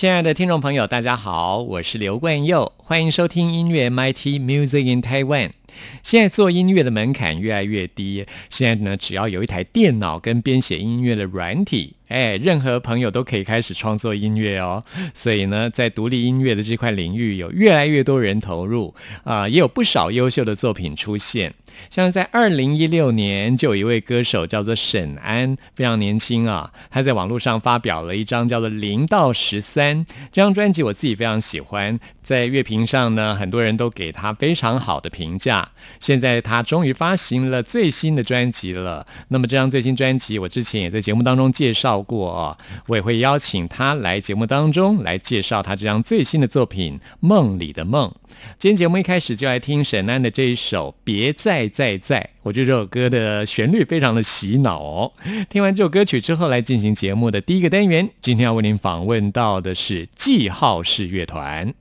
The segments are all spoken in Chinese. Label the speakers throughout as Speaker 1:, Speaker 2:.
Speaker 1: 亲爱的听众朋友，大家好，我是刘冠佑，欢迎收听音乐 MIT Music in Taiwan。现在做音乐的门槛越来越低，现在呢，只要有一台电脑跟编写音乐的软体。哎，任何朋友都可以开始创作音乐哦。所以呢，在独立音乐的这块领域，有越来越多人投入啊，也有不少优秀的作品出现。像在二零一六年，就有一位歌手叫做沈安，非常年轻啊。他在网络上发表了一张叫做《零到十三》这张专辑，我自己非常喜欢。在乐评上呢，很多人都给他非常好的评价。现在他终于发行了最新的专辑了。那么这张最新专辑，我之前也在节目当中介绍。过，我也会邀请他来节目当中来介绍他这张最新的作品《梦里的梦》。今天节目一开始就来听沈安的这一首《别再再再》，我觉得这首歌的旋律非常的洗脑。听完这首歌曲之后，来进行节目的第一个单元。今天要为您访问到的是记号式乐团。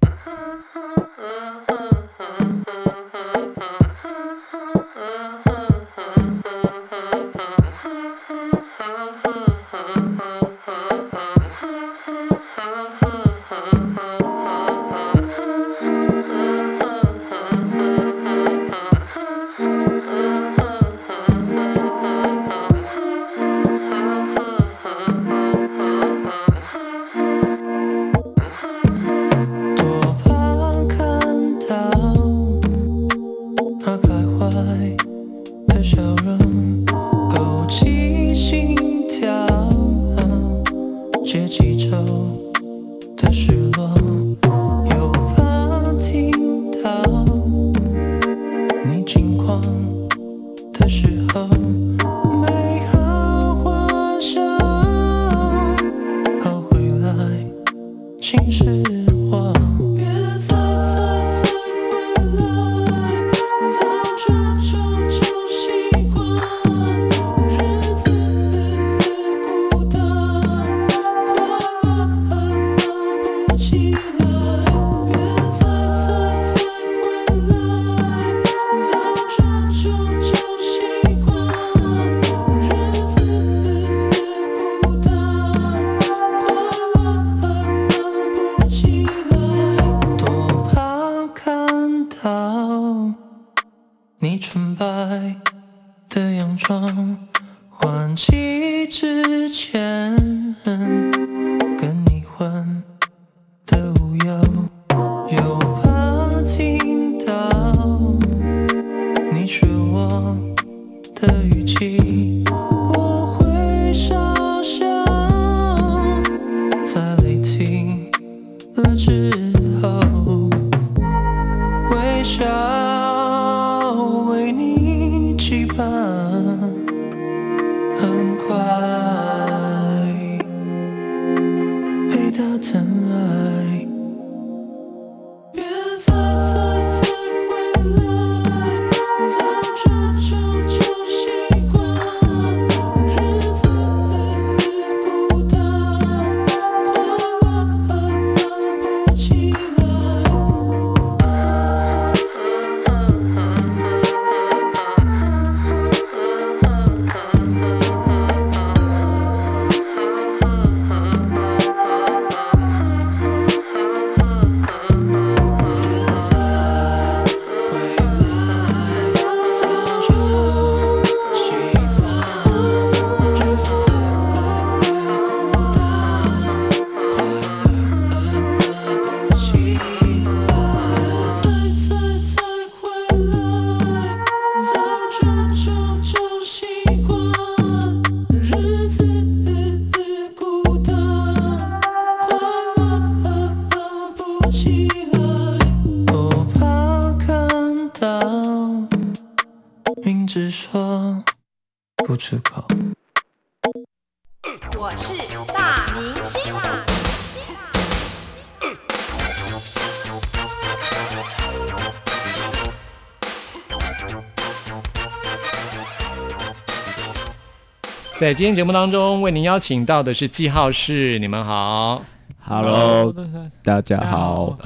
Speaker 2: 在今天节目当中，为您邀请到的是记号室，你们好。
Speaker 3: Hello，大家好。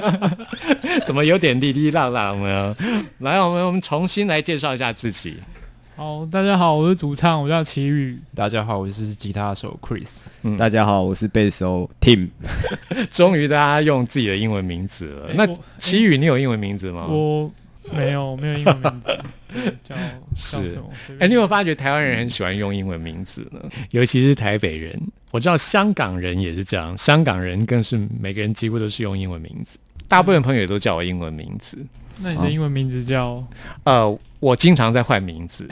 Speaker 2: 怎么有点哩哩浪浪呢？来，我们我们重新来介绍一下自己。
Speaker 4: 好，大家好，我是主唱，我叫齐宇。
Speaker 3: 大家好，我是吉他手 Chris。
Speaker 2: 嗯
Speaker 3: 大家好，我是贝斯手 Tim。
Speaker 2: 终于大家用自己的英文名字了。那齐宇，你有英文名字吗？
Speaker 4: 我 没有没有英文名字，叫叫
Speaker 2: 是
Speaker 4: 什么？
Speaker 2: 哎、
Speaker 4: 便
Speaker 2: 你有没有发觉台湾人很喜欢用英文名字呢？尤其是台北人，我知道香港人也是这样，香港人更是每个人几乎都是用英文名字。大部分朋友也都叫我英文名字。
Speaker 4: 那你的英文名字叫？
Speaker 2: 呃，我经常在换名字，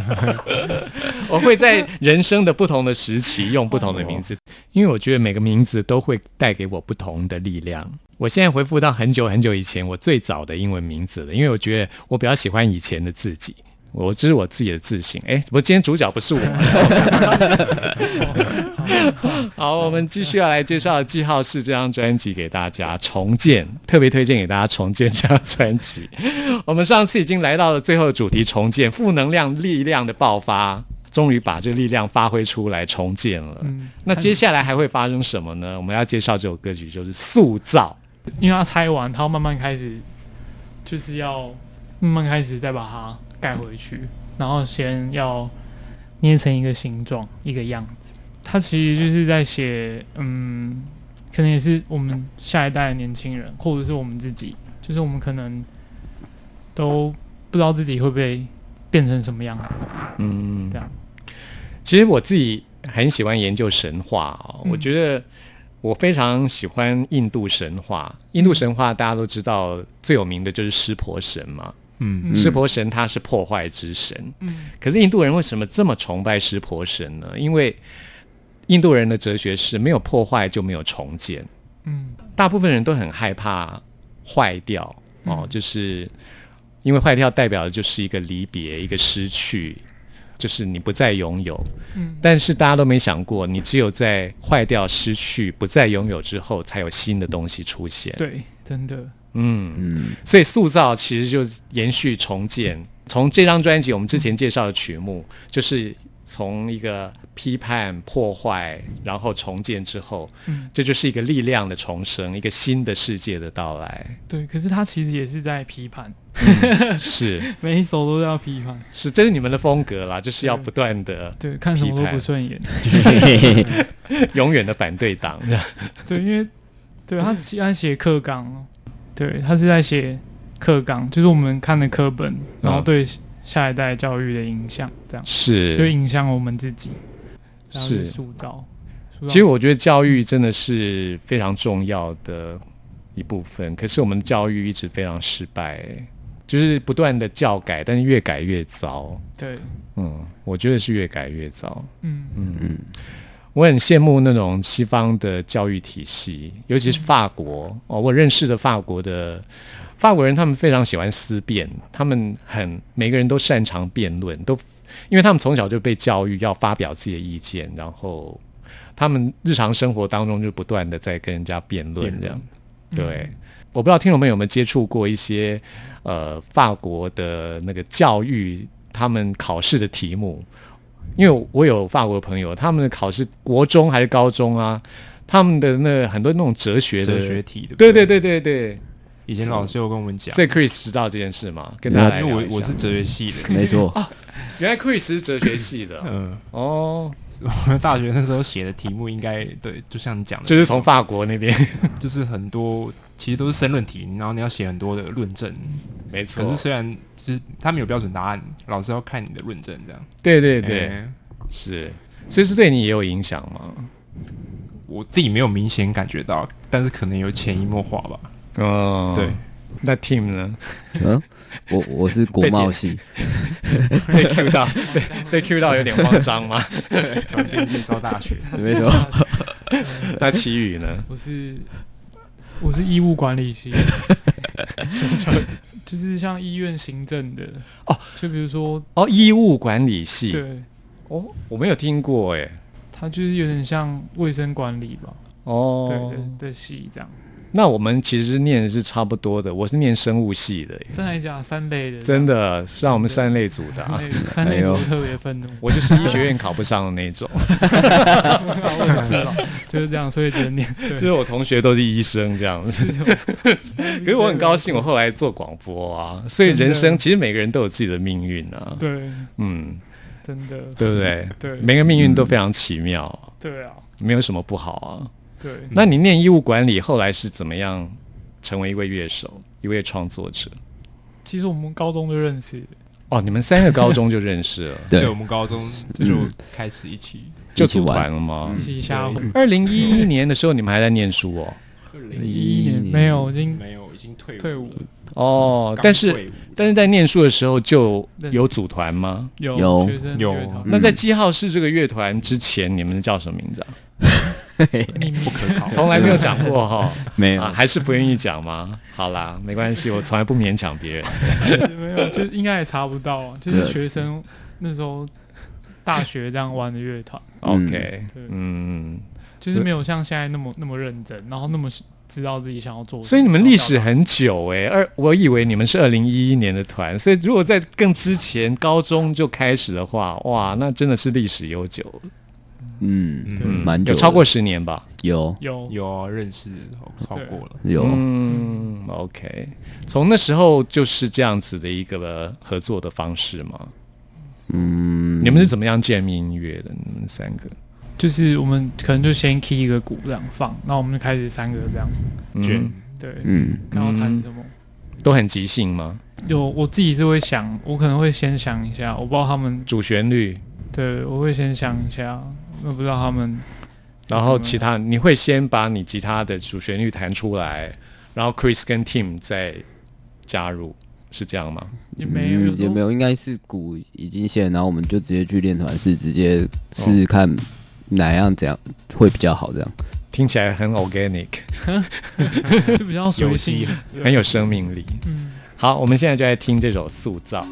Speaker 2: 我会在人生的不同的时期用不同的名字，因为我觉得每个名字都会带给我不同的力量。我现在回复到很久很久以前我最早的英文名字了，因为我觉得我比较喜欢以前的自己。我这是我自己的自信，哎，不过今天主角不是我。好，我们继续要来介绍《记号是》这张专辑给大家重建，特别推荐给大家重建这张专辑。我们上次已经来到了最后的主题，重建负能量力量的爆发，终于把这力量发挥出来，重建了。
Speaker 4: 嗯，
Speaker 2: 那接下来还会发生什么呢？我们要介绍这首歌曲就是《塑造》。
Speaker 4: 因为它拆完，它要慢慢开始，就是要慢慢开始再把它盖回去，然后先要捏成一个形状，一个样子。他其实就是在写，嗯，可能也是我们下一代的年轻人，或者是我们自己，就是我们可能都不知道自己会不会变成什么样子。
Speaker 2: 嗯
Speaker 4: 这样，
Speaker 2: 其实我自己很喜欢研究神话哦，
Speaker 4: 嗯
Speaker 2: 我觉得我非常喜欢印度神话。印度神话大家都知道最有名的就是湿婆神嘛，
Speaker 3: 嗯
Speaker 4: 嗯
Speaker 2: 湿婆神他是破坏之神。
Speaker 4: 嗯
Speaker 2: 可是印度人为什么这么崇拜湿婆神呢？因为印度人的哲学是没有破坏就没有重建。
Speaker 4: 嗯
Speaker 2: 大部分人都很害怕坏掉哦，
Speaker 4: 嗯
Speaker 2: 就是因为坏掉代表的就是一个离别，一个失去，就是你不再拥有。
Speaker 4: 嗯，
Speaker 2: 但是大家都没想过，你只有在坏掉、失去、不再拥有之后，才有新的东西出现。
Speaker 4: 对，真的，
Speaker 2: 嗯，
Speaker 3: 嗯，
Speaker 2: 所以塑造其实就是延续重建。从这张专辑我们之前介绍的曲目，就是从一个批判、破坏，然后重建之后，
Speaker 4: 嗯，
Speaker 2: 这就是一个力量的重生，一个新的世界的到来。
Speaker 4: 对。可是他其实也是在批判，
Speaker 2: 是
Speaker 4: 每一首都要批判。
Speaker 2: 是，这是你们的风格啦，就是要不断的、
Speaker 4: 对，看什么都不顺眼。
Speaker 2: 永远的反对党。
Speaker 4: 对，因为对他喜欢写课纲，对他是在写课纲，就是我们看的课本，然后
Speaker 2: 嗯。
Speaker 4: 对下一代教育的影响，这样。
Speaker 2: 是，
Speaker 4: 就影响我们自己，然后去
Speaker 2: 是
Speaker 4: 塑造。
Speaker 2: 其实我觉得教育真的是非常重要的一部分，可是我们教育一直非常失败，就是不断的教改，但是越改越糟。
Speaker 4: 对，
Speaker 2: 嗯，我觉得是越改越糟。
Speaker 4: 嗯
Speaker 2: 嗯。
Speaker 3: 嗯
Speaker 2: 我很羡慕那种西方的教育体系，尤其是法国哦。我认识的法国的法国人，他们非常喜欢思辨，他们很每个人都擅长辩论，都因为他们从小就被教育要发表自己的意见，然后他们日常生活当中就不断的在跟人家辩论这样。
Speaker 4: 嗯
Speaker 2: 对，我不知道听众朋友有没有接触过一些呃法国的那个教育他们考试的题目，因为我有法国朋友，他们的考试国中还是高中啊，他们的那很多那种哲学的
Speaker 3: 哲学题的。
Speaker 2: 对？对对对对，
Speaker 3: 以前老师有跟我们讲。
Speaker 2: 所，以 Chris 知道这件事吗？跟大家来
Speaker 3: 因为我我是哲学系的，
Speaker 5: 没错，
Speaker 2: 原来 Chris 是哲学系的。
Speaker 3: 嗯，
Speaker 2: 哦，
Speaker 3: 我大学那时候写的题目应该对，就像你讲的，
Speaker 2: 就是从法国那边，
Speaker 3: 就是很多其实都是申论题，然后你要写很多的论证。
Speaker 2: 没错。
Speaker 3: 可是，虽然就是他们有标准答案，老师要看你的论证这样。
Speaker 2: 对对对，
Speaker 3: 哎
Speaker 2: 是，所以是对你也有影响吗？
Speaker 3: 我自己没有明显感觉到，但是可能有潜移默化吧。
Speaker 2: 哦，
Speaker 3: 对，
Speaker 2: 那 Team 呢？
Speaker 5: 嗯，我我是国贸系，
Speaker 2: 被 Q 到，被被 Q 到有点慌张吗？
Speaker 3: 转编辑烧大学，
Speaker 5: 没错，
Speaker 2: 那奇宇呢？
Speaker 4: 我是我是医务管理系，就是像医院行政的
Speaker 2: 哦，
Speaker 4: 就比如说，
Speaker 2: 哦，医务管理系。
Speaker 4: 对，
Speaker 2: 哦，我没有听过哎。
Speaker 4: 它就是有点像卫生管理吧，
Speaker 2: 哦，
Speaker 4: 对的的系这样。
Speaker 2: 那我们其实念的是差不多的，我是念生物系的，
Speaker 4: 真的假的？三类的，
Speaker 2: 真的是让我们三类组的、啊。
Speaker 4: 三类。组特别愤怒，
Speaker 2: 我就是医学院考不上的那种，
Speaker 4: 我也是嘛，就是这样，所以只能念。
Speaker 2: 就是
Speaker 4: 对，
Speaker 2: 我同学都是医生这样子。可是我很高兴，我后来做广播啊，所以人生其实每个人都有自己的命运啊。
Speaker 4: 对，
Speaker 2: 嗯，
Speaker 4: 真的，
Speaker 2: 对不对？
Speaker 4: 对。
Speaker 2: 每个命运都非常奇妙，
Speaker 4: 对啊，
Speaker 2: 没有什么不好啊。
Speaker 4: 对。
Speaker 2: 那你念医务管理，后来是怎么样成为一位乐手、一位创作者？
Speaker 4: 其实我们高中就认识，
Speaker 2: 哦，你们三个高中就认识了，
Speaker 5: 对
Speaker 3: 我们高中就开始一起。
Speaker 2: 就组团了吗
Speaker 4: 一？起瞎混。
Speaker 2: 二零一一年的时候，你们还在念书哦。
Speaker 3: 二零
Speaker 4: 一一年没有，已经
Speaker 3: 没有，已经退
Speaker 4: 退伍
Speaker 3: 了
Speaker 2: 哦，但是但是在念书的时候就有组团吗？
Speaker 4: 有
Speaker 5: 有
Speaker 3: 有
Speaker 2: 那在记号室这个乐团之前，你们叫什么名字啊？
Speaker 4: 秘密
Speaker 3: 不可考。
Speaker 2: 从来没有讲过哈。
Speaker 5: 没有
Speaker 2: 啊，还是不愿意讲吗？好啦，没关系，我从来不勉强别人。
Speaker 4: 没有，就应该也查不到啊，就是学生那时候大学这样玩的乐团
Speaker 2: ，OK，
Speaker 4: 对
Speaker 2: 嗯，
Speaker 4: 就是没有像现在那么那么认真，然后那么知道自己想要做。
Speaker 2: 所以你们历史很久哎、二我以为你们是二零一一年的团，所以如果在更之前高中就开始的话，哇，那真的是历史悠久，
Speaker 5: 嗯，
Speaker 2: 嗯，
Speaker 5: 蛮久的
Speaker 2: 有超过十年吧？
Speaker 5: 有
Speaker 4: 有
Speaker 3: 有啊，认识超过了。
Speaker 5: 有，
Speaker 2: 嗯，OK，从那时候就是这样子的一个合作的方式吗？
Speaker 5: 嗯，
Speaker 2: 你们是怎么样见面音乐的？你们三个？
Speaker 4: 就是我们可能就先 key 一个鼓这样放，然后我们就开始三个这样，
Speaker 2: 嗯，
Speaker 4: 对，
Speaker 5: 嗯
Speaker 4: 然后弹什么。
Speaker 2: 都很即兴吗？
Speaker 4: 有我自己是会想，我可能会先想一下，我不知道他们，
Speaker 2: 主旋律，
Speaker 4: 对我会先想一下，我不知道他们，
Speaker 2: 然后其他你会先把你吉他的主旋律弹出来，然后 Chris 跟 Tim 再加入，是这样吗？
Speaker 4: 也没有，
Speaker 5: 也没有，应该是鼓已经现，然后我们就直接去练团室，直接试试看哪样怎样会比较好，这样。
Speaker 2: 听起来很 organic，
Speaker 4: 就比较随性
Speaker 2: 有机，
Speaker 4: 对
Speaker 2: 很有生命力。
Speaker 4: 嗯。
Speaker 2: 好，我们现在就来听这首《塑造》。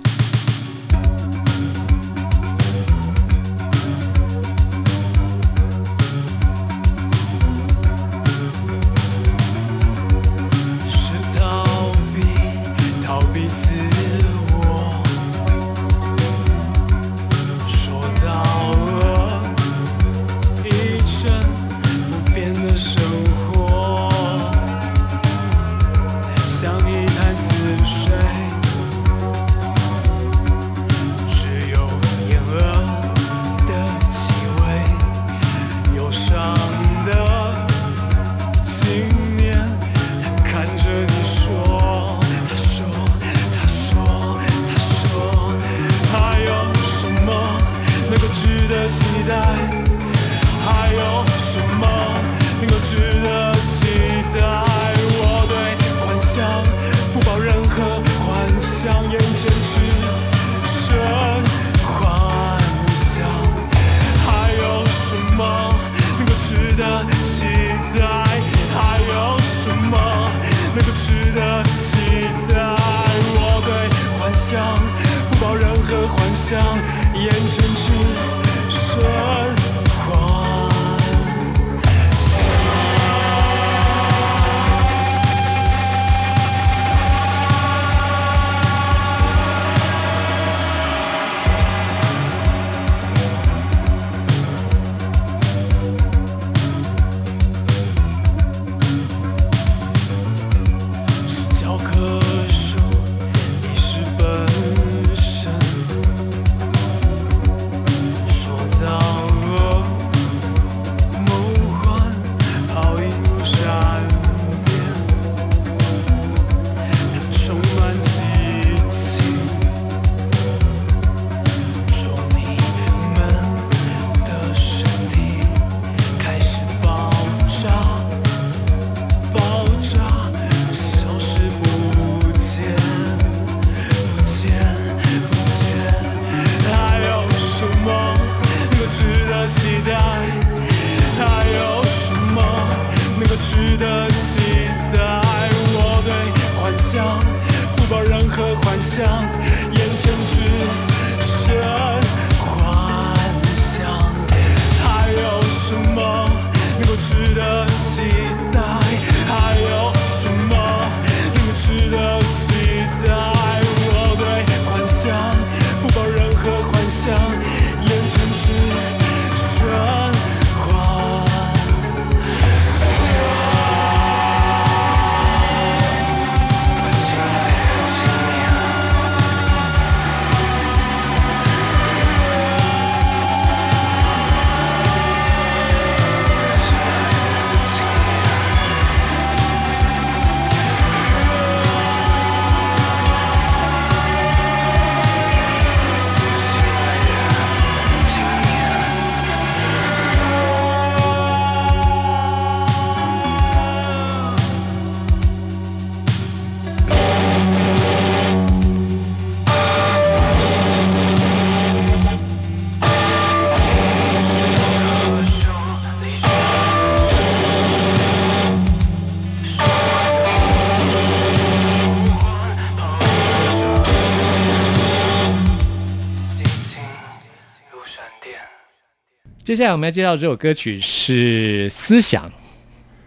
Speaker 2: 接下来我们要介绍这首歌曲是《思想》，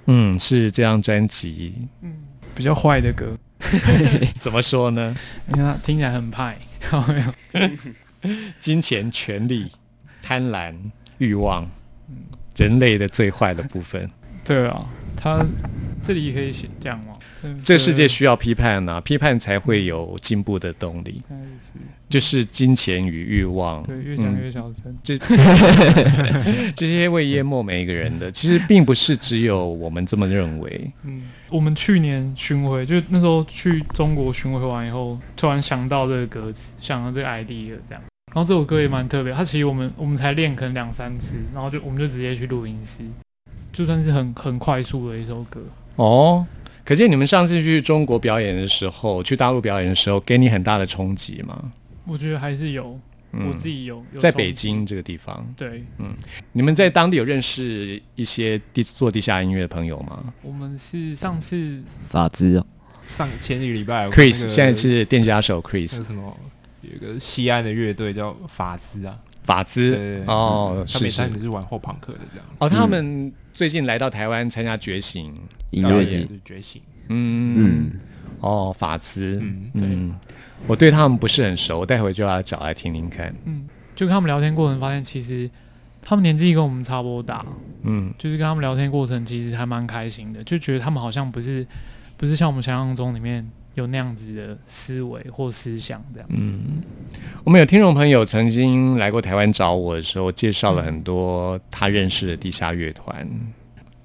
Speaker 2: 嗯，是这张专辑嗯
Speaker 4: 比较坏的歌，
Speaker 2: 怎么说呢？
Speaker 4: 因为它听起来很派，有没有？
Speaker 2: 金钱、权力、贪婪、欲望，人类的最坏的部分。
Speaker 4: 对啊，他这里可以写这样吗？
Speaker 2: 这个世界需要批判啊，批判才会有进步的动力。就是金钱与欲望，
Speaker 4: 对，越讲越小声。
Speaker 2: 这 这些会淹没每一个人的，其实并不是只有我们这么认为。
Speaker 4: 嗯，我们去年巡回，就那时候去中国巡回完以后，突然想到这个歌词，想到这个 idea 这样。然后这首歌也蛮特别，它其实我们我们才练可能两三次，然后就我们就直接去录音室，就算是很很快速的一首歌。
Speaker 2: 哦，可见你们上次去中国表演的时候，去大陆表演的时候，给你很大的冲击吗？
Speaker 4: 我觉得还是有，
Speaker 2: 嗯。
Speaker 4: 我自己有有
Speaker 2: 在北京这个地方，
Speaker 4: 对，嗯。
Speaker 2: 你们在当地有认识一些地做地下音乐的朋友吗？
Speaker 4: 我们是上次
Speaker 5: 法资哦，
Speaker 3: 上前一个礼拜
Speaker 2: ？Chris
Speaker 3: 个
Speaker 2: 现在是店家手 Chris
Speaker 3: 个什么，有一个西安的乐队叫法兹啊，
Speaker 2: 法兹？哦，是是。
Speaker 3: 他们他们是玩后朋克的这样，
Speaker 2: 哦，他们最近来到台湾参加觉醒，
Speaker 5: 音乐节。
Speaker 3: 觉醒，
Speaker 2: 嗯
Speaker 5: 嗯，
Speaker 2: 哦，法兹，
Speaker 3: 嗯
Speaker 2: 嗯，我对他们不是很熟，我待会就要找来听听看，
Speaker 4: 嗯，就跟他们聊天过程发现，其实他们年纪跟我们差不多大，
Speaker 2: 嗯。
Speaker 4: 就是跟他们聊天过程其实还蛮开心的，就觉得他们好像不是不是像我们想象中里面有那样子的思维或思想这样。
Speaker 2: 嗯，我们有听众朋友曾经来过台湾找我的时候，介绍了很多他认识的地下乐团，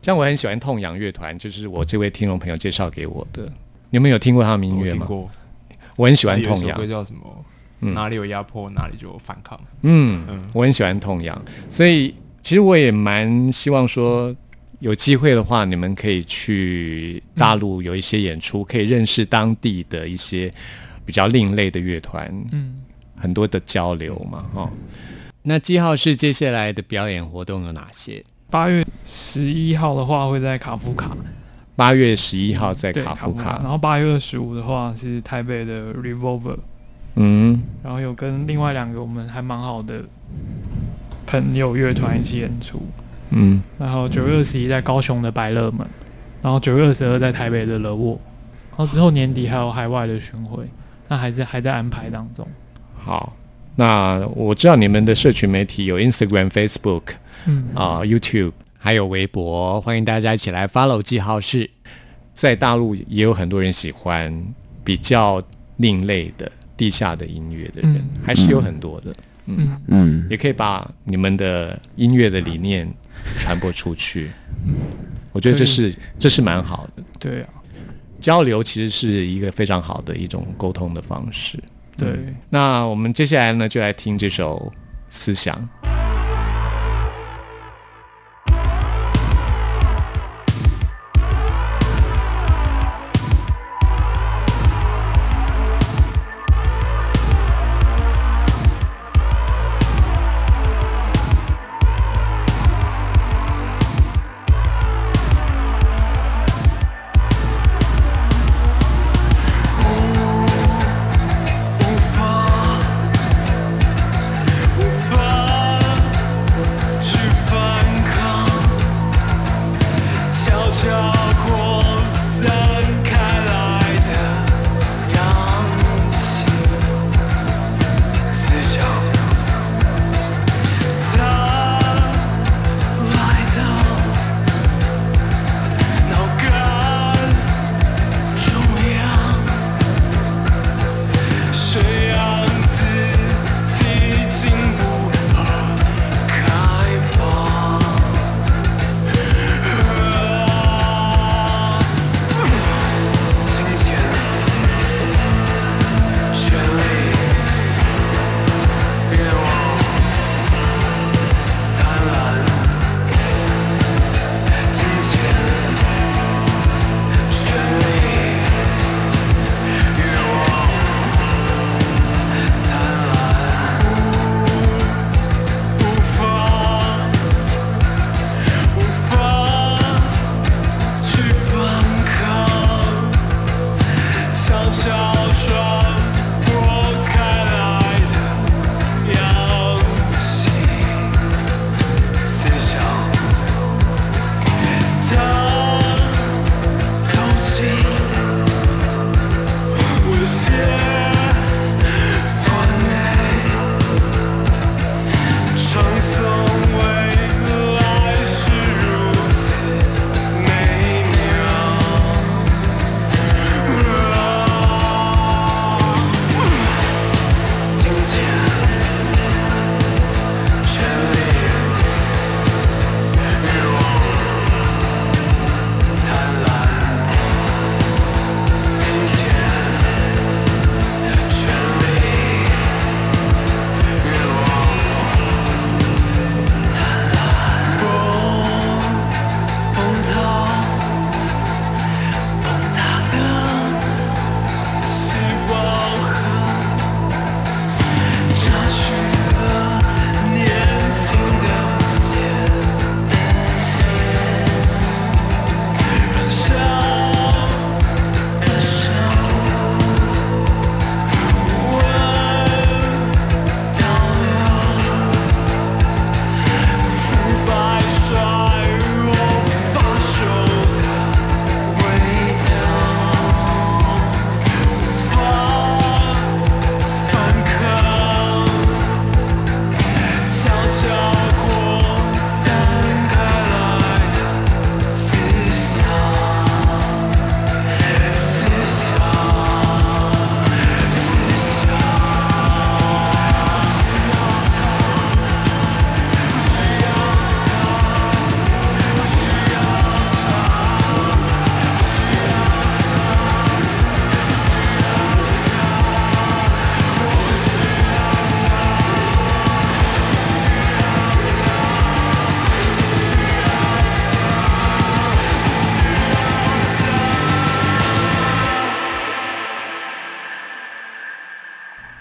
Speaker 2: 像我很喜欢痛仰乐团，就是我这位听众朋友介绍给我的。你们有听过他的音乐吗？
Speaker 3: 我听过，
Speaker 2: 我很喜欢
Speaker 3: 有一
Speaker 2: 痛仰
Speaker 3: 首歌，叫什么？
Speaker 2: 嗯
Speaker 3: 哪里有压迫，哪里就有反抗。
Speaker 2: 嗯
Speaker 3: 嗯，
Speaker 2: 我很喜欢痛仰，所以其实我也蛮希望说，有机会的话，你们可以去大陆有一些演出，可以认识当地的一些比较另类的乐团，
Speaker 4: 嗯，
Speaker 2: 很多的交流嘛，哈、那记号是接下来的表演活动有哪些？
Speaker 4: 八月十一号的话会在卡夫卡，
Speaker 2: 八月十一号在
Speaker 4: 对
Speaker 2: 卡。夫卡，
Speaker 4: 然后八月二十五的话是台北的 Revolver，
Speaker 2: 嗯，
Speaker 4: 然后有跟另外两个我们还蛮好的朋友乐团一起演出，
Speaker 2: 嗯，
Speaker 4: 然后九月二十一在高雄的百乐门，然后九月二十二在台北的乐沃，然后之后年底还有海外的巡回，那还在还在安排当中。
Speaker 2: 好。那我知道你们的社群媒体有 Instagram、Facebook
Speaker 4: 嗯
Speaker 2: 啊、YouTube，还有微博，欢迎大家一起来 follow 记号是。在大陆也有很多人喜欢比较另类的地下的音乐的人，
Speaker 4: 嗯
Speaker 2: 还是有很多的。嗯，
Speaker 4: 嗯，
Speaker 5: 嗯，
Speaker 2: 也可以把你们的音乐的理念传播出去。我觉得这是这是蛮好的，
Speaker 4: 对啊，
Speaker 2: 交流其实是一个非常好的一种沟通的方式。
Speaker 4: 对。
Speaker 2: 那我们接下来呢，就来听这首《思想》。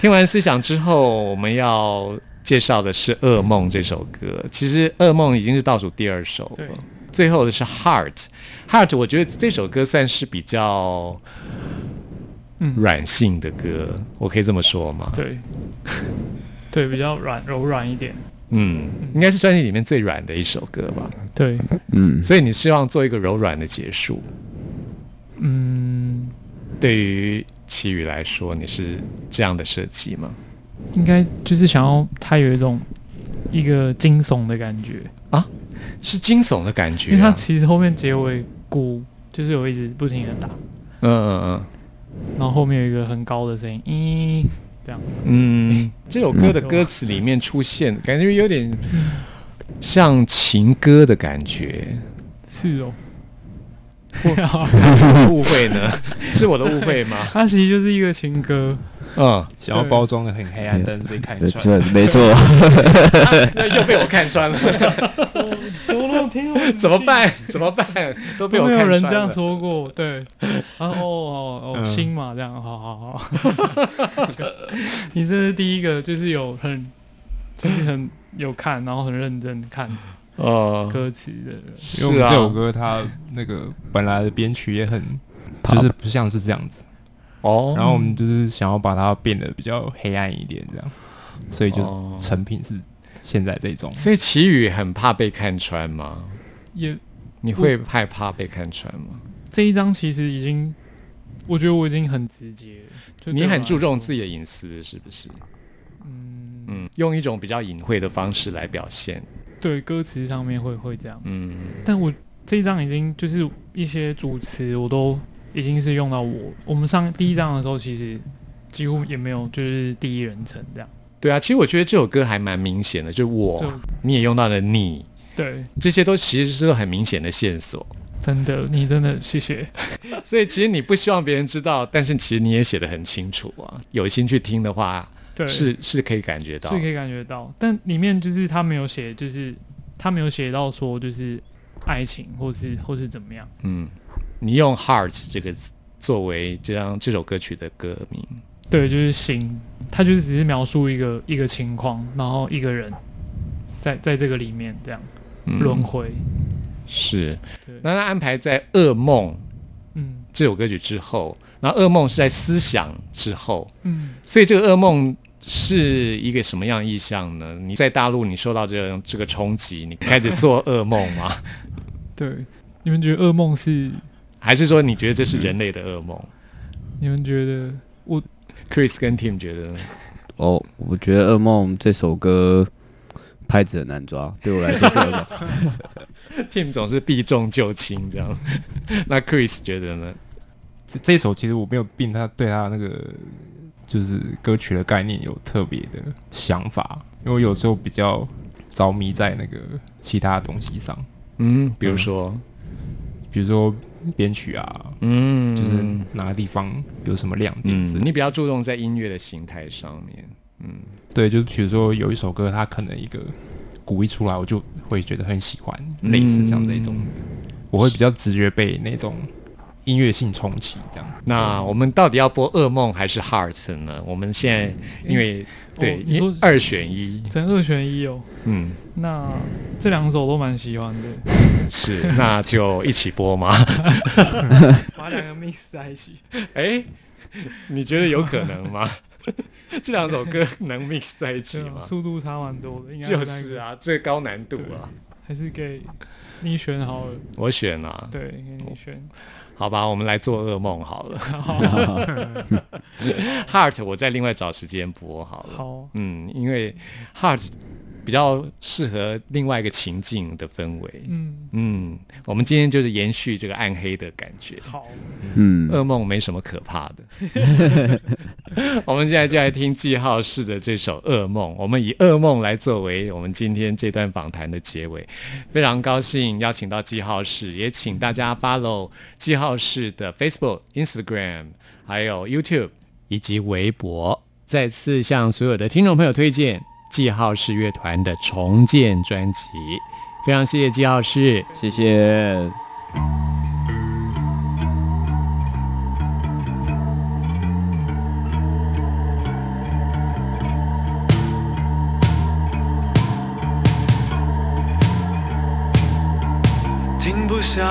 Speaker 2: 听完思想之后，我们要介绍的是《噩梦》这首歌。其实《噩梦》已经是倒数第二首了，最后的是《Heart》。Heart，我觉得这首歌算是比较
Speaker 4: 嗯
Speaker 2: 软性的歌，我可以这么说吗？，
Speaker 4: 对，对，比较软柔软一点。
Speaker 2: 嗯，应该是专辑里面最软的一首歌吧。
Speaker 4: 对，
Speaker 5: 嗯，
Speaker 2: 所以你希望做一个柔软的结束。
Speaker 4: 嗯，
Speaker 2: 对于奇宇来说，你是这样的设计吗？
Speaker 4: 应该就是想要它有一种一个惊悚的感觉啊，
Speaker 2: 是惊悚的感觉、
Speaker 4: 因为它其实后面结尾鼓就是有一直不停的打，
Speaker 2: 嗯嗯嗯
Speaker 4: 然后后面有一个很高的声音，咦，这样。
Speaker 2: 嗯，这首歌的歌词里面出现，感觉有点像情歌的感觉，
Speaker 4: 是哦，
Speaker 2: 误会呢？是我的误会吗？
Speaker 4: 它其实就是一个情歌，
Speaker 2: 嗯，
Speaker 3: 想要包装的很黑暗，但是被看，穿。
Speaker 5: 这没错，
Speaker 2: 那又被我看穿了，
Speaker 4: 怎么能听我
Speaker 2: 怎么办？怎么办？都被
Speaker 4: 都
Speaker 2: 我
Speaker 4: 没有人这样。说过，对，然后哦哦心嘛，这样，好好好，就你这是第一个，就是有很，就是很有看，然后很认真看
Speaker 2: 哦，
Speaker 4: 歌词的人，
Speaker 2: 是啊。
Speaker 3: 因为我们这首歌它那个本来的编曲也很，就是不像是这样子，
Speaker 2: 哦，
Speaker 3: 然后我们就是想要把它变得比较黑暗一点，这样，所以
Speaker 2: 哦。
Speaker 3: 就成品是现在这种。
Speaker 2: 所以奇宇很怕被看穿吗？
Speaker 4: 也
Speaker 2: 你会害怕被看穿吗？
Speaker 4: 这一张其实已经，我觉得我已经很直接了，就
Speaker 2: 你很注重自己的隐私，是不是？
Speaker 4: 嗯。
Speaker 2: 嗯，用一种比较隐晦的方式来表现。
Speaker 4: 对歌词上面会会这样，
Speaker 2: 嗯，
Speaker 4: 但我这一张已经就是一些主词我都已经是用到我，我们上第一张的时候其实几乎也没有就是第一人称这样，
Speaker 2: 对啊，其实我觉得这首歌还蛮明显的，就是我
Speaker 4: 就，
Speaker 2: 你也用到了你，
Speaker 4: 对，
Speaker 2: 这些都其实是很明显的线索。
Speaker 4: 真的你真的谢谢，
Speaker 2: 所以其实你不希望别人知道，但是其实你也写的很清楚啊。有心去听的话，
Speaker 4: 对，
Speaker 2: 是是可以感觉到
Speaker 4: 是。可以感觉到，但里面就是他没有写，就是他没有写到说就是爱情或是或是怎么样，
Speaker 2: 嗯，你用 “heart” 这个字作为这张这首歌曲的歌名，
Speaker 4: 对，就是心，他就是只是描述一个一个情况，然后一个人在在这个里面这样
Speaker 2: 嗯
Speaker 4: 轮回，
Speaker 2: 是。那他安排在《噩梦》
Speaker 4: 嗯
Speaker 2: 这首歌曲之后，然后《噩梦》是在思想之后，
Speaker 4: 嗯。
Speaker 2: 所以这个噩梦是一个什么样意象呢？你在大陆你受到这个这个冲击，你开始做噩梦吗？
Speaker 4: 对，你们觉得噩梦是？
Speaker 2: 还是说你觉得这是人类的噩梦
Speaker 4: 你们觉得我
Speaker 2: ？Chris 跟 Tim 觉得呢？
Speaker 5: 哦，我觉得《噩梦》这首歌拍子很难抓，对我来说是噩梦
Speaker 2: Tim 总是避重就轻这样，那 Chris 觉得呢？
Speaker 3: 这这首其实我没有并他对他那个就是歌曲的概念有特别的想法，因为我有时候比较着迷在那个其他东西上，
Speaker 2: 嗯，比如说，
Speaker 3: 比如说编曲啊，
Speaker 2: 嗯，
Speaker 3: 就是哪个地方有什么亮点
Speaker 2: 你比较注重在音乐的形态上面，嗯。
Speaker 3: 对，就是比如说有一首歌，它可能一个鼓一出来，我就会觉得很喜欢，
Speaker 2: 嗯
Speaker 3: 类似像这种，我会比较直觉被那种音乐性冲击这样。
Speaker 2: 那我们到底要播噩梦还是 Heart 呢？我们现在因为对，因
Speaker 4: 你说
Speaker 2: 二选一，
Speaker 4: 真二选一哦，
Speaker 2: 嗯，
Speaker 4: 那这两首都蛮喜欢的，
Speaker 2: 是，那就一起播吗？
Speaker 4: 把两个 mix 在一起。
Speaker 2: 哎，你觉得有可能吗？这两首歌能 mix 在一起吗？
Speaker 4: 速度差蛮多的，应该
Speaker 2: 就
Speaker 4: 那个
Speaker 2: 是，啊，最高难度啊，
Speaker 4: 还是给你选好了，
Speaker 2: 我选啊，
Speaker 4: 对，给你选。
Speaker 2: 好吧，我们来做噩梦好了。Heart 我再另外找时间播好了。
Speaker 4: 好，
Speaker 2: 嗯，因为 Heart 比较适合另外一个情境的氛围。
Speaker 4: 嗯，
Speaker 2: 嗯，我们今天就是延续这个暗黑的感觉。
Speaker 4: 好，
Speaker 5: 嗯，
Speaker 2: 噩梦没什么可怕的。我们现在就来听记号式的这首《噩梦》，我们以噩梦来作为我们今天这段访谈的结尾。非常高兴邀请到记号式，也请大家 follow 记号式的 Facebook、Instagram，还有 YouTube 以及微博。再次向所有的听众朋友推荐记号是乐团的重建专辑。非常谢谢季老师。
Speaker 5: 谢谢。
Speaker 6: 停不下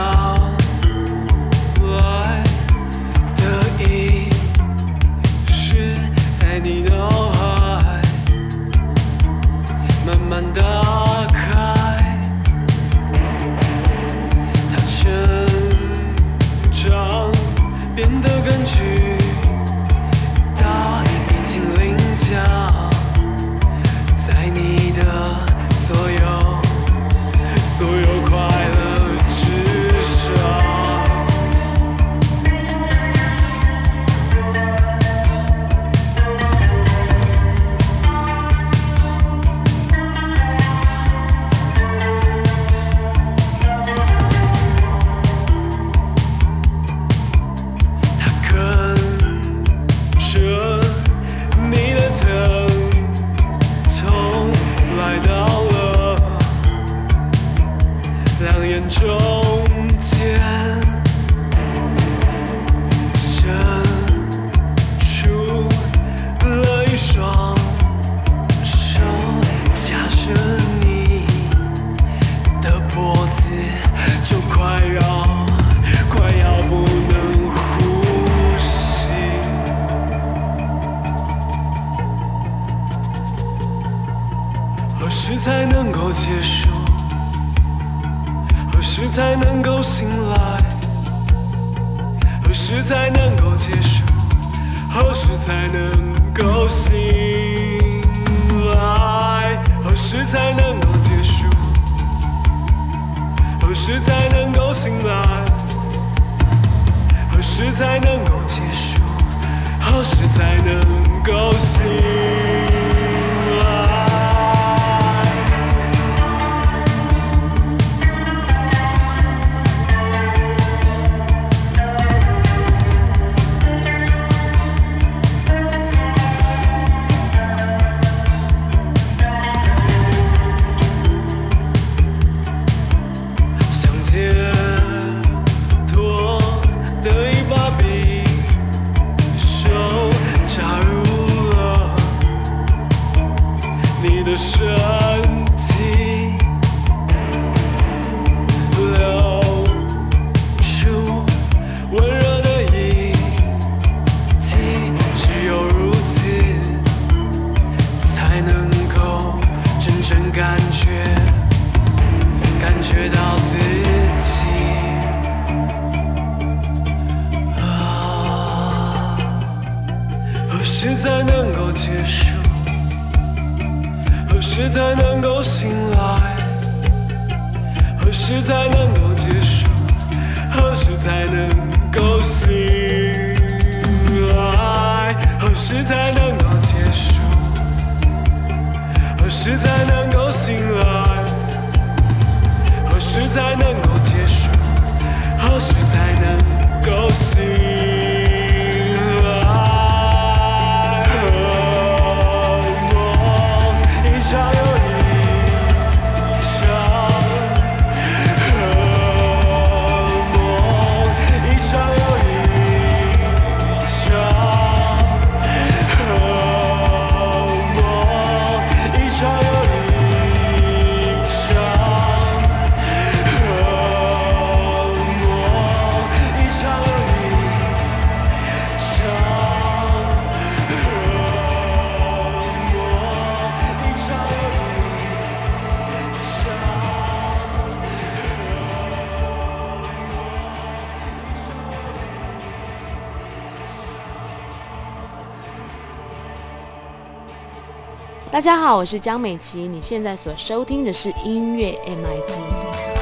Speaker 7: 大家好，我是江美琪，你现在所收听的是音乐 MIT。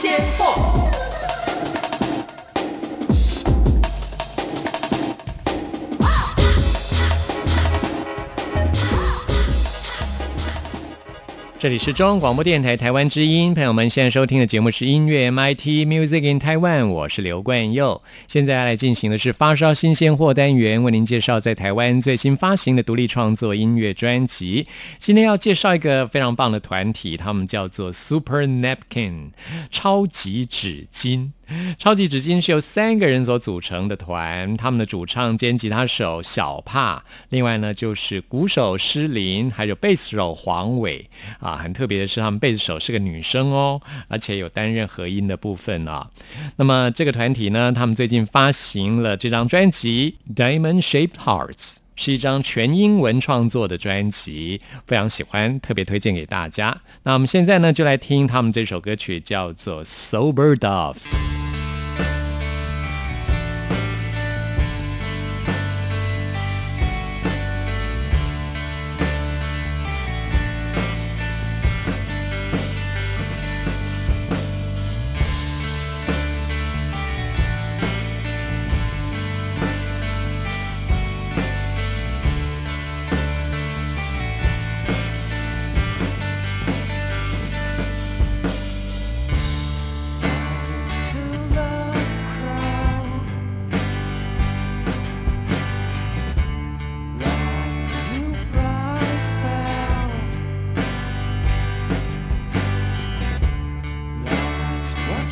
Speaker 8: 先破
Speaker 2: 这里是中央广播电台台湾之音，朋友们现在收听的节目是音乐 MIT Music in Taiwan，我是刘冠佑。现在要来进行的是发烧新鲜货单元，为您介绍在台湾最新发行的独立创作音乐专辑。今天要介绍一个非常棒的团体，他们叫做 Super Napkin 超级纸巾。超级纸巾是由三个人所组成的团，他们的主唱兼吉他手小帕，另外呢就是鼓手施林，还有贝斯手黄伟啊。很特别的是，他们贝斯手是个女生哦，而且有担任和音的部分啊。那么这个团体呢，他们最近发行了这张专辑《Diamond Shaped Hearts》。是一张全英文创作的专辑，非常喜欢，特别推荐给大家。那我们现在呢，就来听他们这首歌曲，叫做《Sober Doves》。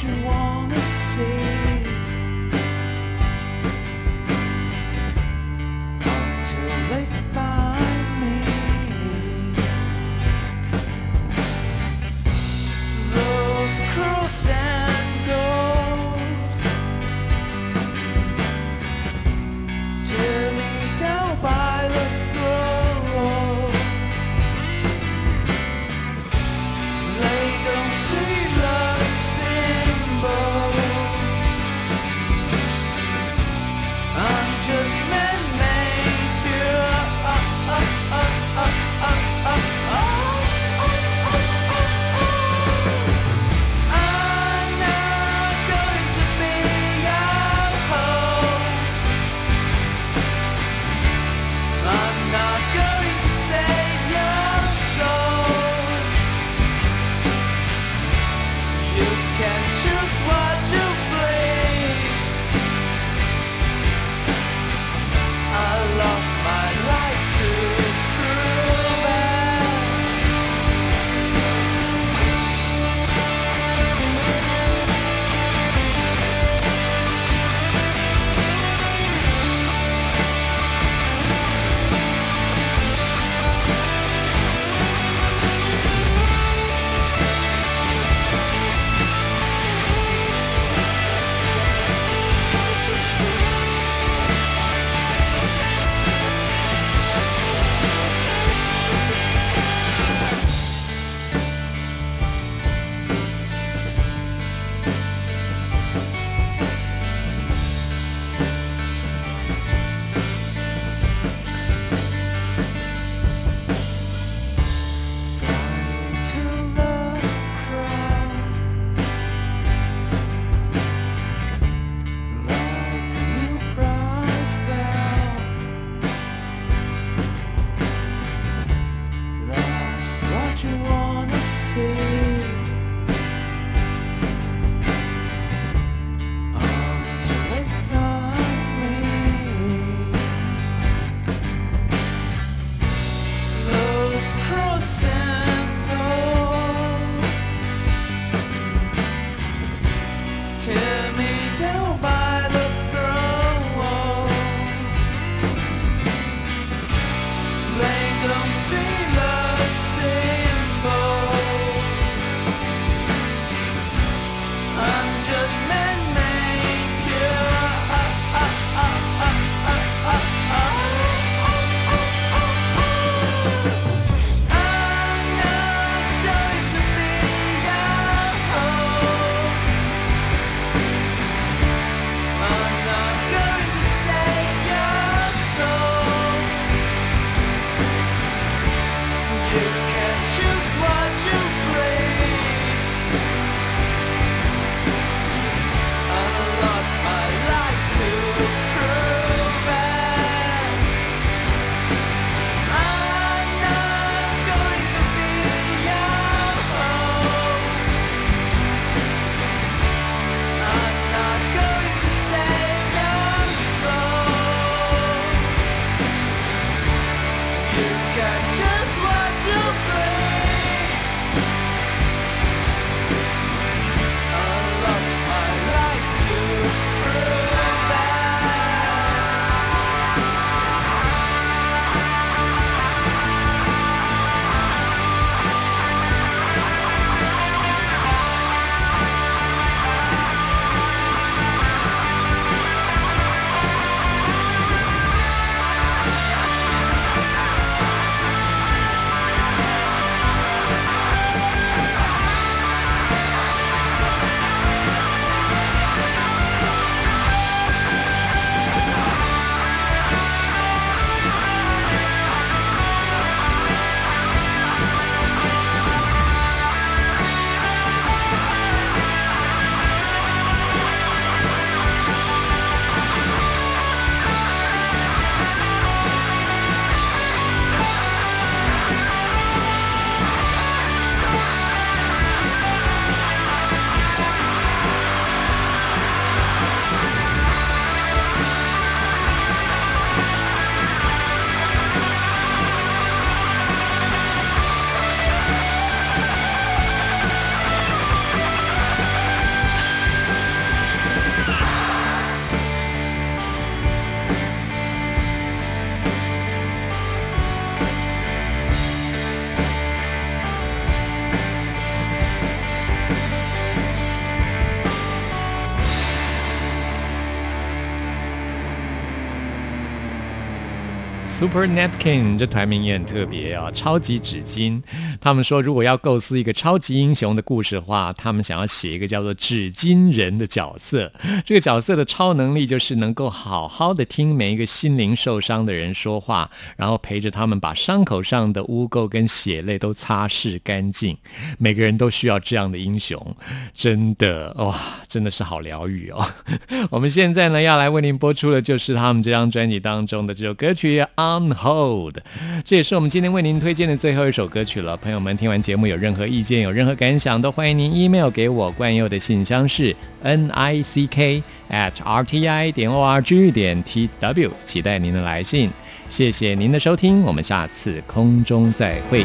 Speaker 6: You wanna see.
Speaker 2: Super Napkin 这团名也很特别啊，超级纸巾。他们说，如果要构思一个超级英雄的故事的话，他们想要写一个叫做纸巾人的角色。这个角色的超能力就是能够好好的听每一个心灵受伤的人说话，然后陪着他们把伤口上的污垢跟血泪都擦拭干净。每个人都需要这样的英雄，真的哇，真的是好疗愈哦。我们现在呢要来为您播出的就是他们这张专辑当中的这首歌曲《On Hold》，这也是我们今天为您推荐的最后一首歌曲了。朋友们听完节目有任何意见、有任何感想，都欢迎您 email 给我。冠佑的信箱是 n i c k at r t i 点 o r g 点 t w，期待您的来信。谢谢您的收听，我们下次空中再会。